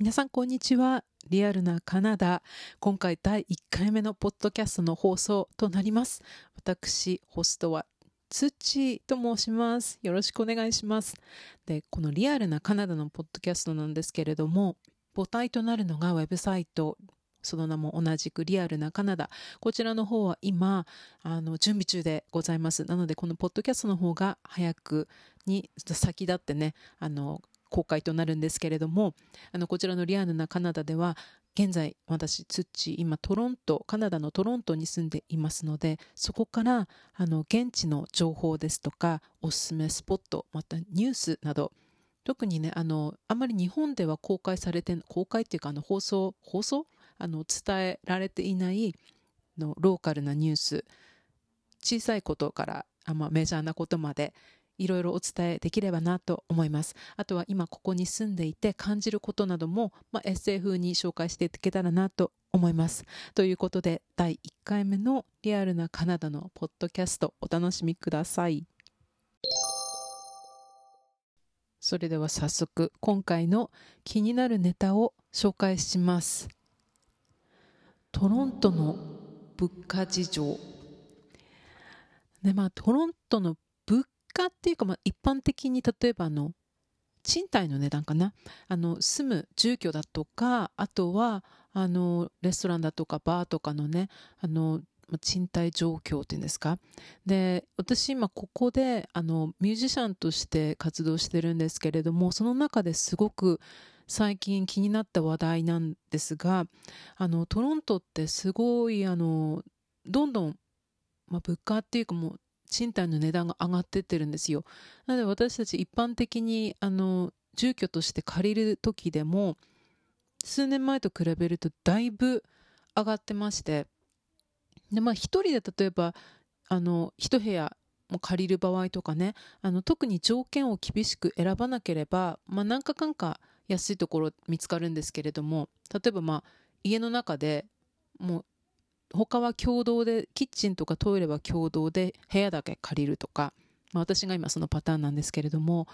皆さんこんにちは。リアルなカナダ。今回第1回目のポッドキャストの放送となります。私、ホストはツチと申します。よろしくお願いします。で、このリアルなカナダのポッドキャストなんですけれども、母体となるのがウェブサイト、その名も同じくリアルなカナダ。こちらの方は今、あの、準備中でございます。なので、このポッドキャストの方が早くに先立ってね、あの、公開となるんですけれども、あの、こちらのリアルなカナダでは、現在、私、ツッチ、今、トロント、カナダのトロントに住んでいますので、そこから、あの、現地の情報ですとか、おすすめスポット、またニュースなど、特にね、あの、あまり日本では公開されて、公開っていうか、あの、放送、放送？あの、伝えられていないのローカルなニュース、小さいことから、あま、メジャーなことまで、いろいろお伝えできればなと思います。あとは今ここに住んでいて感じることなども、まあ、エッセイ風に紹介していけたらなと思います。ということで第1回目のリアルなカナダのポッドキャストお楽しみください。それでは早速今回の気になるネタを紹介します。トロントの物価事情。でまあ、トロントの価っていうか、まあ、一般的に例えばあの賃貸の値段かな。あの住む住居だとかあとはあのレストランだとかバーとかのねあの賃貸状況っていうんですか。で私今ここであのミュージシャンとして活動してるんですけれどもその中ですごく最近気になった話題なんですがあのトロントってすごいあのどんどん、まあ、物価っていうかもう賃貸の値段が上がってってるんですよ。なので私たち一般的にあの住居として借りる時でも数年前と比べるとだいぶ上がってましてでまあ一人で例えばあの一部屋も借りる場合とかねあの特に条件を厳しく選ばなければ、まあ、何かかんか安いところ見つかるんですけれども例えばまあ家の中でもう他は共同でキッチンとかトイレは共同で部屋だけ借りるとか、まあ、私が今そのパターンなんですけれども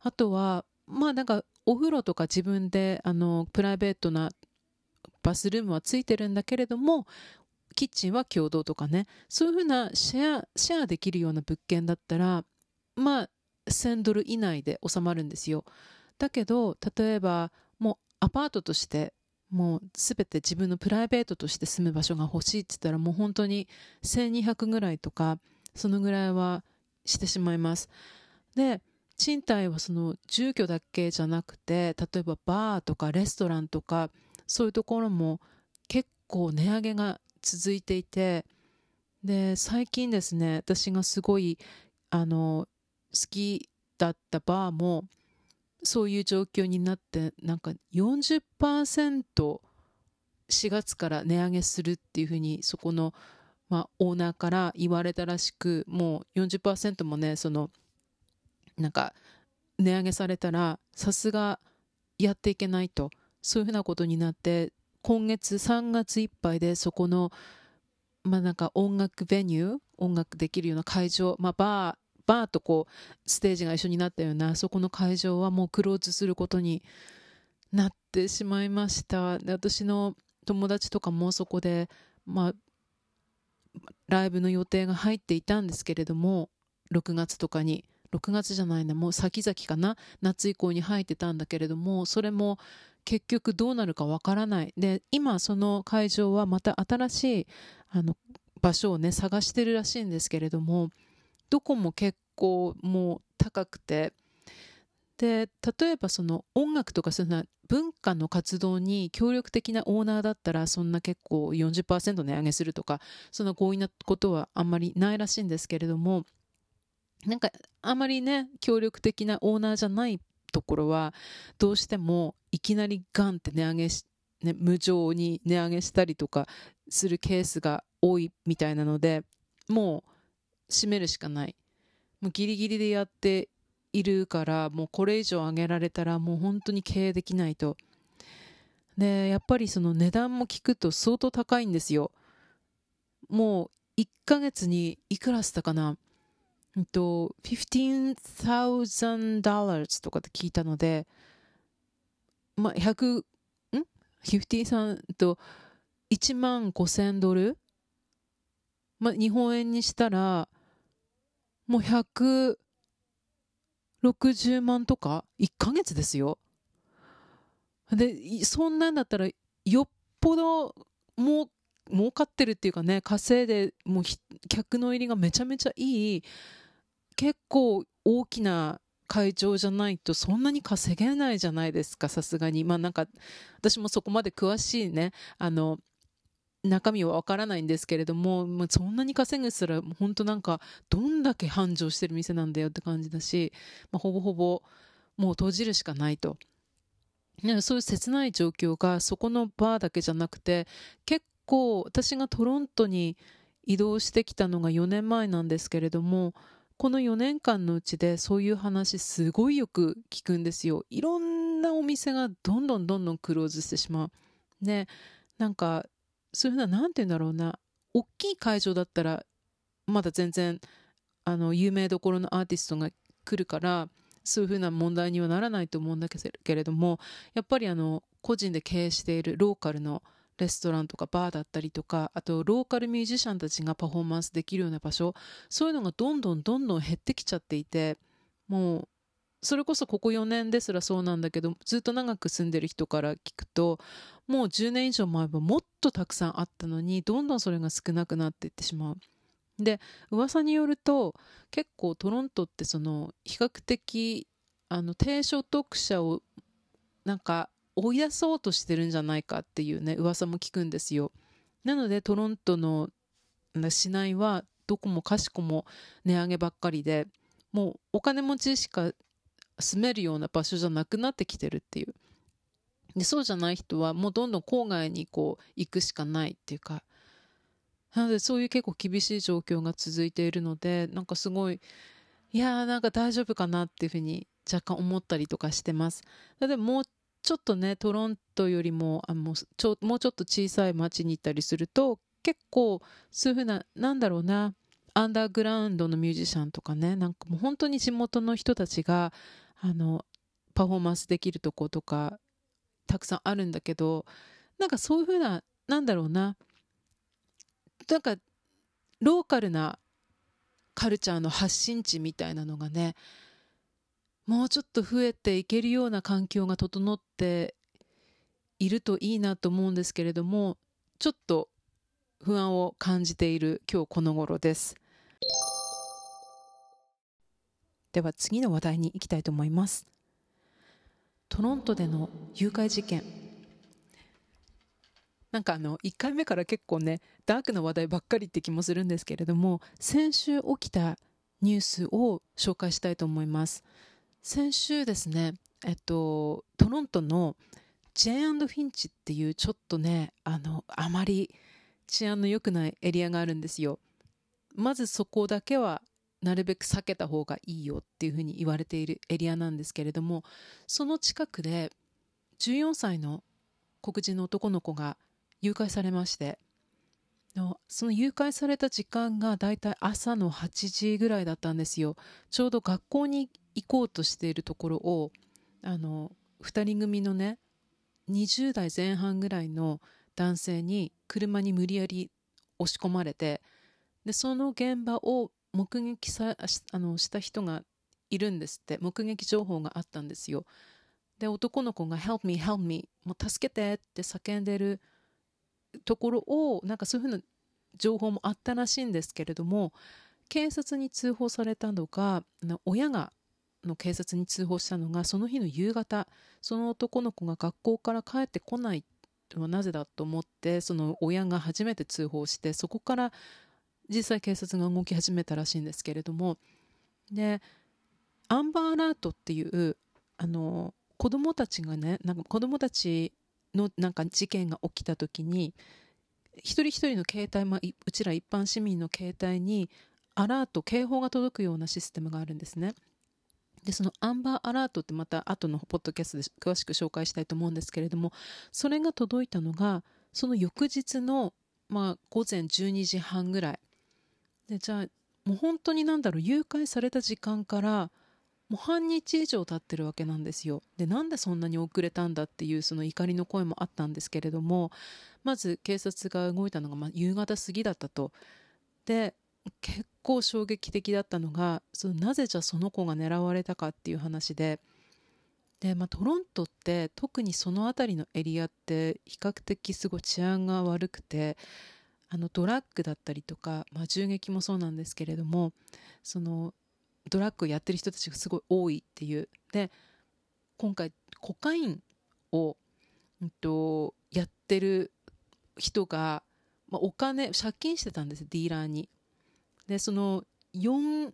あとはまあなんかお風呂とか自分であのプライベートなバスルームはついてるんだけれどもキッチンは共同とかね。そういうふうなシェアシェアできるような物件だったらまあ1000ドル以内で収まるんですよ。だけど例えばもうアパートとしてもう全て自分のプライベートとして住む場所が欲しいって言ったらもう本当に1200ぐらいとかそのぐらいはしてしまいます。で賃貸はその住居だけじゃなくて例えばバーとかレストランとかそういうところも結構値上げが続いていてで最近ですね私がすごいあの好きだったバーもそういう状況になってなんか40%、4月から値上げするっていうふうにそこの、まあ、オーナーから言われたらしくもう40%もねそのなんか値上げされたらさすがやっていけないと。そういうふうなことになって今月3月いっぱいでそこのまあなんか音楽ベニュー音楽できるような会場、まあ、バーバーとこうステージが一緒になったようなそこの会場はもうクローズすることになってしまいました。で私の友達とかもそこでまあライブの予定が入っていたんですけれども6月とかに6月じゃないなもう先々かな夏以降に入ってたんだけれどもそれも結局どうなるかわからない。で今その会場はまた新しいあの場所をね探してるらしいんですけれどもどこも結構もう高くて。で例えばその音楽とかそんな文化の活動に協力的なオーナーだったらそんな結構40%値上げするとかそんな強引なことはあんまりないらしいんですけれどもなんかあまりね協力的なオーナーじゃないところはどうしてもいきなりガンって値上げし、ね、無情に値上げしたりとかするケースが多いみたいなのでもう閉めるしかない。もうギリギリでやっているから、もうこれ以上上げられたらもう本当に経営できないと。で、やっぱりその値段も聞くと相当高いんですよ。もう1ヶ月にいくらしたかなえっと、$15,000 とかって聞いたので、まあ、100 50さんと1万5000ドル、まあ、日本円にしたらもう160万とか？1ヶ月ですよ。でそんなんだったらよっぽどもう儲かってるっていうかね稼いでもう客の入りがめちゃめちゃいい結構大きな会場じゃないとそんなに稼げないじゃないですかさすがに。まあなんか私もそこまで詳しいねあの中身はわからないんですけれども、まあ、そんなに稼ぐすら本当なんかどんだけ繁盛してる店なんだよって感じだし、まあ、ほぼほぼもう閉じるしかないと。そういう切ない状況がそこのバーだけじゃなくて結構私がトロントに移動してきたのが4年前なんですけれどもこの4年間のうちでそういう話すごいよく聞くんですよ。いろんなお店がどんどんどんどんクローズしてしまう。ね、なんかそういうふうな何て言うんだろうな。大きい会場だったらまだ全然あの有名どころのアーティストが来るからそういうふうな問題にはならないと思うんだけれどもやっぱりあの個人で経営しているローカルのレストランとかバーだったりとかあとローカルミュージシャンたちがパフォーマンスできるような場所そういうのがどんどんどんどん減ってきちゃっていてもうそれこそここ4年ですらそうなんだけどずっと長く住んでる人から聞くともう10年以上前はもっとたくさんあったのにどんどんそれが少なくなっていってしまう。で噂によると結構トロントってその比較的あの低所得者をなんか追い出そうとしてるんじゃないかっていうね噂も聞くんですよなのでトロントの市内はどこもかしこも値上げばっかりでもうお金持ちしか住めるような場所じゃなくなってきてるっていうでそうじゃない人はもうどんどん郊外にこう行くしかないっていうかなのでそういう結構厳しい状況が続いているのでなんかすごいいやーなんか大丈夫かなっていうふうに若干思ったりとかしてます。でもうちょっとねトロントよりもあもうちょもうちょっと小さい町に行ったりすると結構そういうふうななんだろうなアンダーグラウンドのミュージシャンとかねなんかもう本当に地元の人たちがあのパフォーマンスできるとことかたくさんあるんだけどなんかそういうふうななんだろうななんかローカルなカルチャーの発信地みたいなのがねもうちょっと増えていけるような環境が整っているといいなと思うんですけれどもちょっと不安を感じている今日この頃です。では次の話題に行きたいと思います。トロントでの誘拐事件。なんかあの1回目から結構ねダークな話題ばっかりって気もするんですけれども先週起きたニュースを紹介したいと思います。先週ですねえっとトロントのジェーンフィンチっていうちょっとねあのあまり治安の良くないエリアがあるんですよ。まずそこだけはなるべく避けた方がいいよっていうふうに言われているエリアなんですけれどもその近くで14歳の黒人の男の子が誘拐されましてその誘拐された時間がだいたい朝の8時ぐらいだったんですよ。ちょうど学校に行こうとしているところをあの2人組のね20代前半ぐらいの男性に車に無理やり押し込まれてでその現場を目撃さあのした人がいるんですって。目撃情報があったんですよ。で男の子が「Help me help me」もう助けてって叫んでるところをなんかそういうふうな情報もあったらしいんですけれども警察に通報されたのが親がの警察に通報したのがその日の夕方その男の子が学校から帰ってこないのはなぜだと思ってその親が初めて通報してそこから実際警察が動き始めたらしいんですけれどもでアンバーアラートっていうあの子供たちがねなんか子供たちのなんか事件が起きた時に一人一人の携帯、まあ、うちら一般市民の携帯にアラート警報が届くようなシステムがあるんですね。でそのアンバーアラートってまた後のポッドキャストで詳しく紹介したいと思うんですけれどもそれが届いたのがその翌日の、まあ、午前12時半ぐらいでじゃあもう本当になんだろう誘拐された時間からもう半日以上経ってるわけなんですよ。で、なんでそんなに遅れたんだっていうその怒りの声もあったんですけれども、まず警察が動いたのがま夕方過ぎだったと。で、結構衝撃的だったのが、そのなぜじゃその子が狙われたかっていう話で、で、まあ、トロントって特にその辺りのエリアって比較的すごい治安が悪くて、あのドラッグだったりとか、まあ、銃撃もそうなんですけれどもそのドラッグをやってる人たちがすごい多いっていう。で今回コカインを、うんと、やってる人が、まあ、お金借金してたんですディーラーに。でその4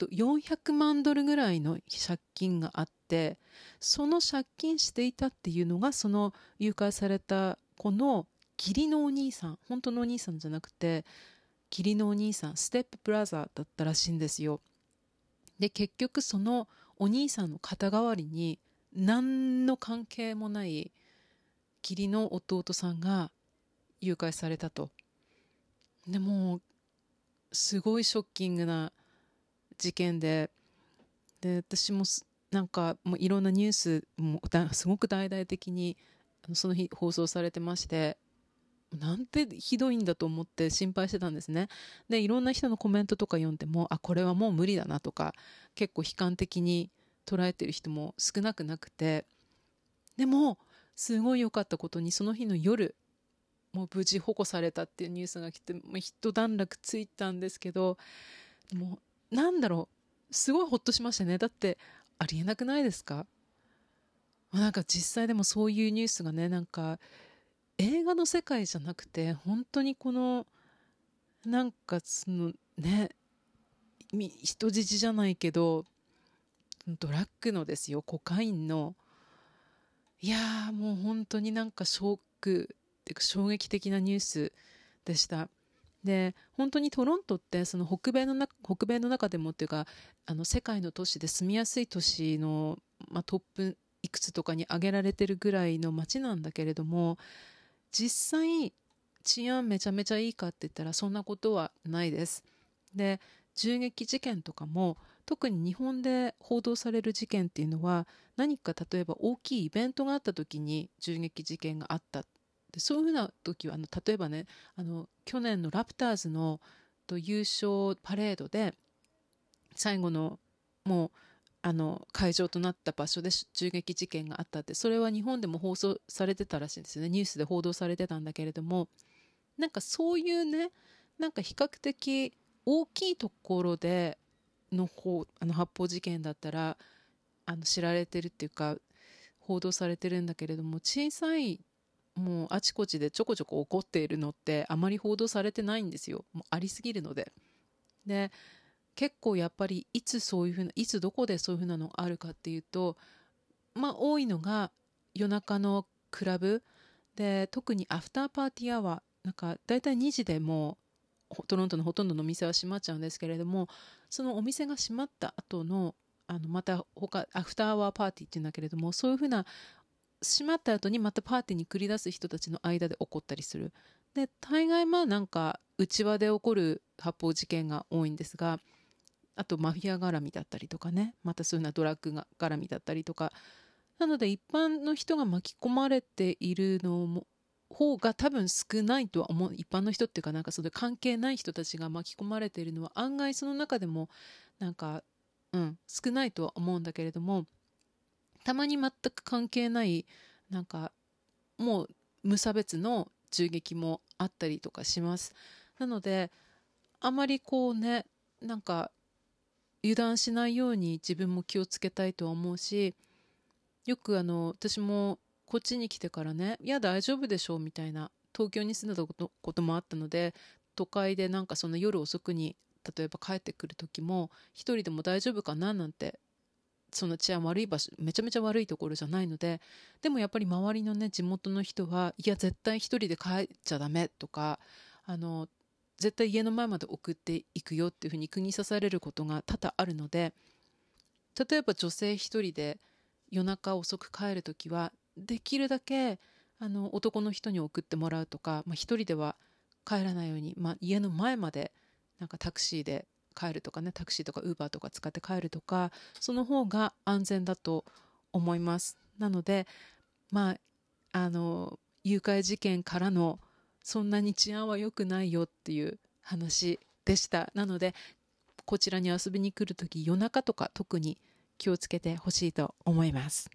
400万ドルぐらいの借金があってその借金していたっていうのがその誘拐された子の義理のお兄さん本当のお兄さんじゃなくて義理のお兄さんステップブラザーだったらしいんですよ。で結局そのお兄さんの肩代わりに何の関係もない義理の弟さんが誘拐されたと。でもすごいショッキングな事件で。で私もなんかもういろんなニュースもすごく大々的にその日放送されてまして。なんてひどいんだと思って心配してたんですね。で、いろんな人のコメントとか読んでも、あ、これはもう無理だなとか、結構悲観的に捉えてる人も少なくなくて、でも、すごい良かったことに、その日の夜、もう無事保護されたっていうニュースが来て、もう一段落ついたんですけど、もう、なんだろう、すごいほっとしましたね。だって、ありえなくないですか？なんか実際でもそういうニュースがね、なんか、映画の世界じゃなくて本当にこのなんかそのね人質じゃないけどドラッグのですよコカインの。いやもう本当になんかショックっていうか衝撃的なニュースでした。で本当にトロントってその北米のな北米の中でもっていうかあの世界の都市で住みやすい都市の、まあ、トップいくつとかに挙げられてるぐらいの街なんだけれども実際治安めちゃめちゃいいかって言ったらそんなことはないです。で銃撃事件とかも特に日本で報道される事件っていうのは何か例えば大きいイベントがあった時に銃撃事件があったでそういうふうな時はあの例えばねあの去年のラプターズのと優勝パレードで最後のもうあの会場となった場所で銃撃事件があったってそれは日本でも放送されてたらしいんですよね。ニュースで報道されてたんだけれども。なんかそういうねなんか比較的大きいところでの方あの発砲事件だったらあの知られてるっていうか報道されてるんだけれども小さいもうあちこちでちょこちょこ起こっているのってあまり報道されてないんですよ。もうありすぎるので。で結構やっぱりいつそういうふうないつどこでそういうふうなのがあるかっていうとまあ多いのが夜中のクラブ。で特にアフターパーティーアワーなんか大体2時でもうトロントのほとんどのお店は閉まっちゃうんですけれどもそのお店が閉まった後のあのまた他アフターアワーパーティーっていうんだけれどもそういうふうな閉まった後にまたパーティーに繰り出す人たちの間で起こったりする。で大概まあなんか内輪で起こる発砲事件が多いんですがあとマフィア絡みだったりとかね。またそういうなドラッグが絡みだったりとか。なので一般の人が巻き込まれているのも方が多分少ないとは思う。一般の人っていうかなんかそれ関係ない人たちが巻き込まれているのは案外その中でもなんかうん少ないとは思うんだけれども。たまに全く関係ないなんかもう無差別の銃撃もあったりとかします。なのであまりこうねなんか油断しないように自分も気をつけたいとは思うしよくあの私もこっちに来てからね「いや大丈夫でしょう」みたいな東京に住んだことこともあったので都会でなんかその夜遅くに例えば帰ってくる時も一人でも大丈夫かな？なんてその治安悪い場所めちゃめちゃ悪いところじゃないのででもやっぱり周りのね地元の人はいや絶対一人で帰っちゃダメとかあの絶対家の前まで送っていくよっていうふうに釘刺されることが多々あるので例えば女性一人で夜中遅く帰る時はできるだけあの男の人に送ってもらうとか、まあ、一人では帰らないように、まあ、家の前までなんかタクシーで帰るとかねタクシーとかウーバーとか使って帰るとかその方が安全だと思います。なのでまああの誘拐事件からのそんなに治安は良くないよっていう話でした。なのでこちらに遊びに来るとき夜中とか特に気をつけてほしいと思います。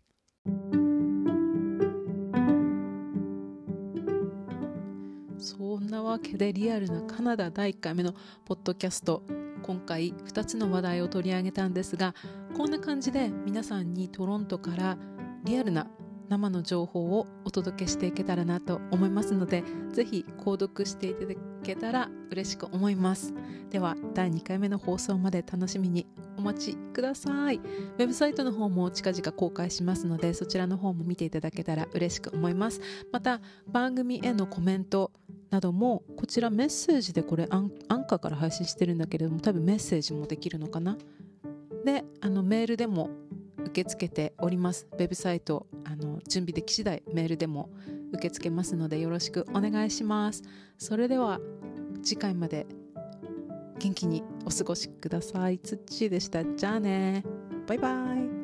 そんなわけでリアルなカナダ第1回目のポッドキャスト今回2つの話題を取り上げたんですがこんな感じで皆さんにトロントからリアルな生の情報をお届けしていけたらなと思いますのでぜひ購読していただけたら嬉しく思います。では第2回目の放送まで楽しみにお待ちください。ウェブサイトの方も近々公開しますのでそちらの方も見ていただけたら嬉しく思います。また番組へのコメントなどもこちらメッセージでこれアンアンカーから配信してるんだけれども多分メッセージもできるのかな。であのメールでも受け付けております。ウェブサイトあの準備でき次第メールでも受け付けますのでよろしくお願いします。それでは次回まで元気にお過ごしください。つっちーでした。じゃあねバイバイ。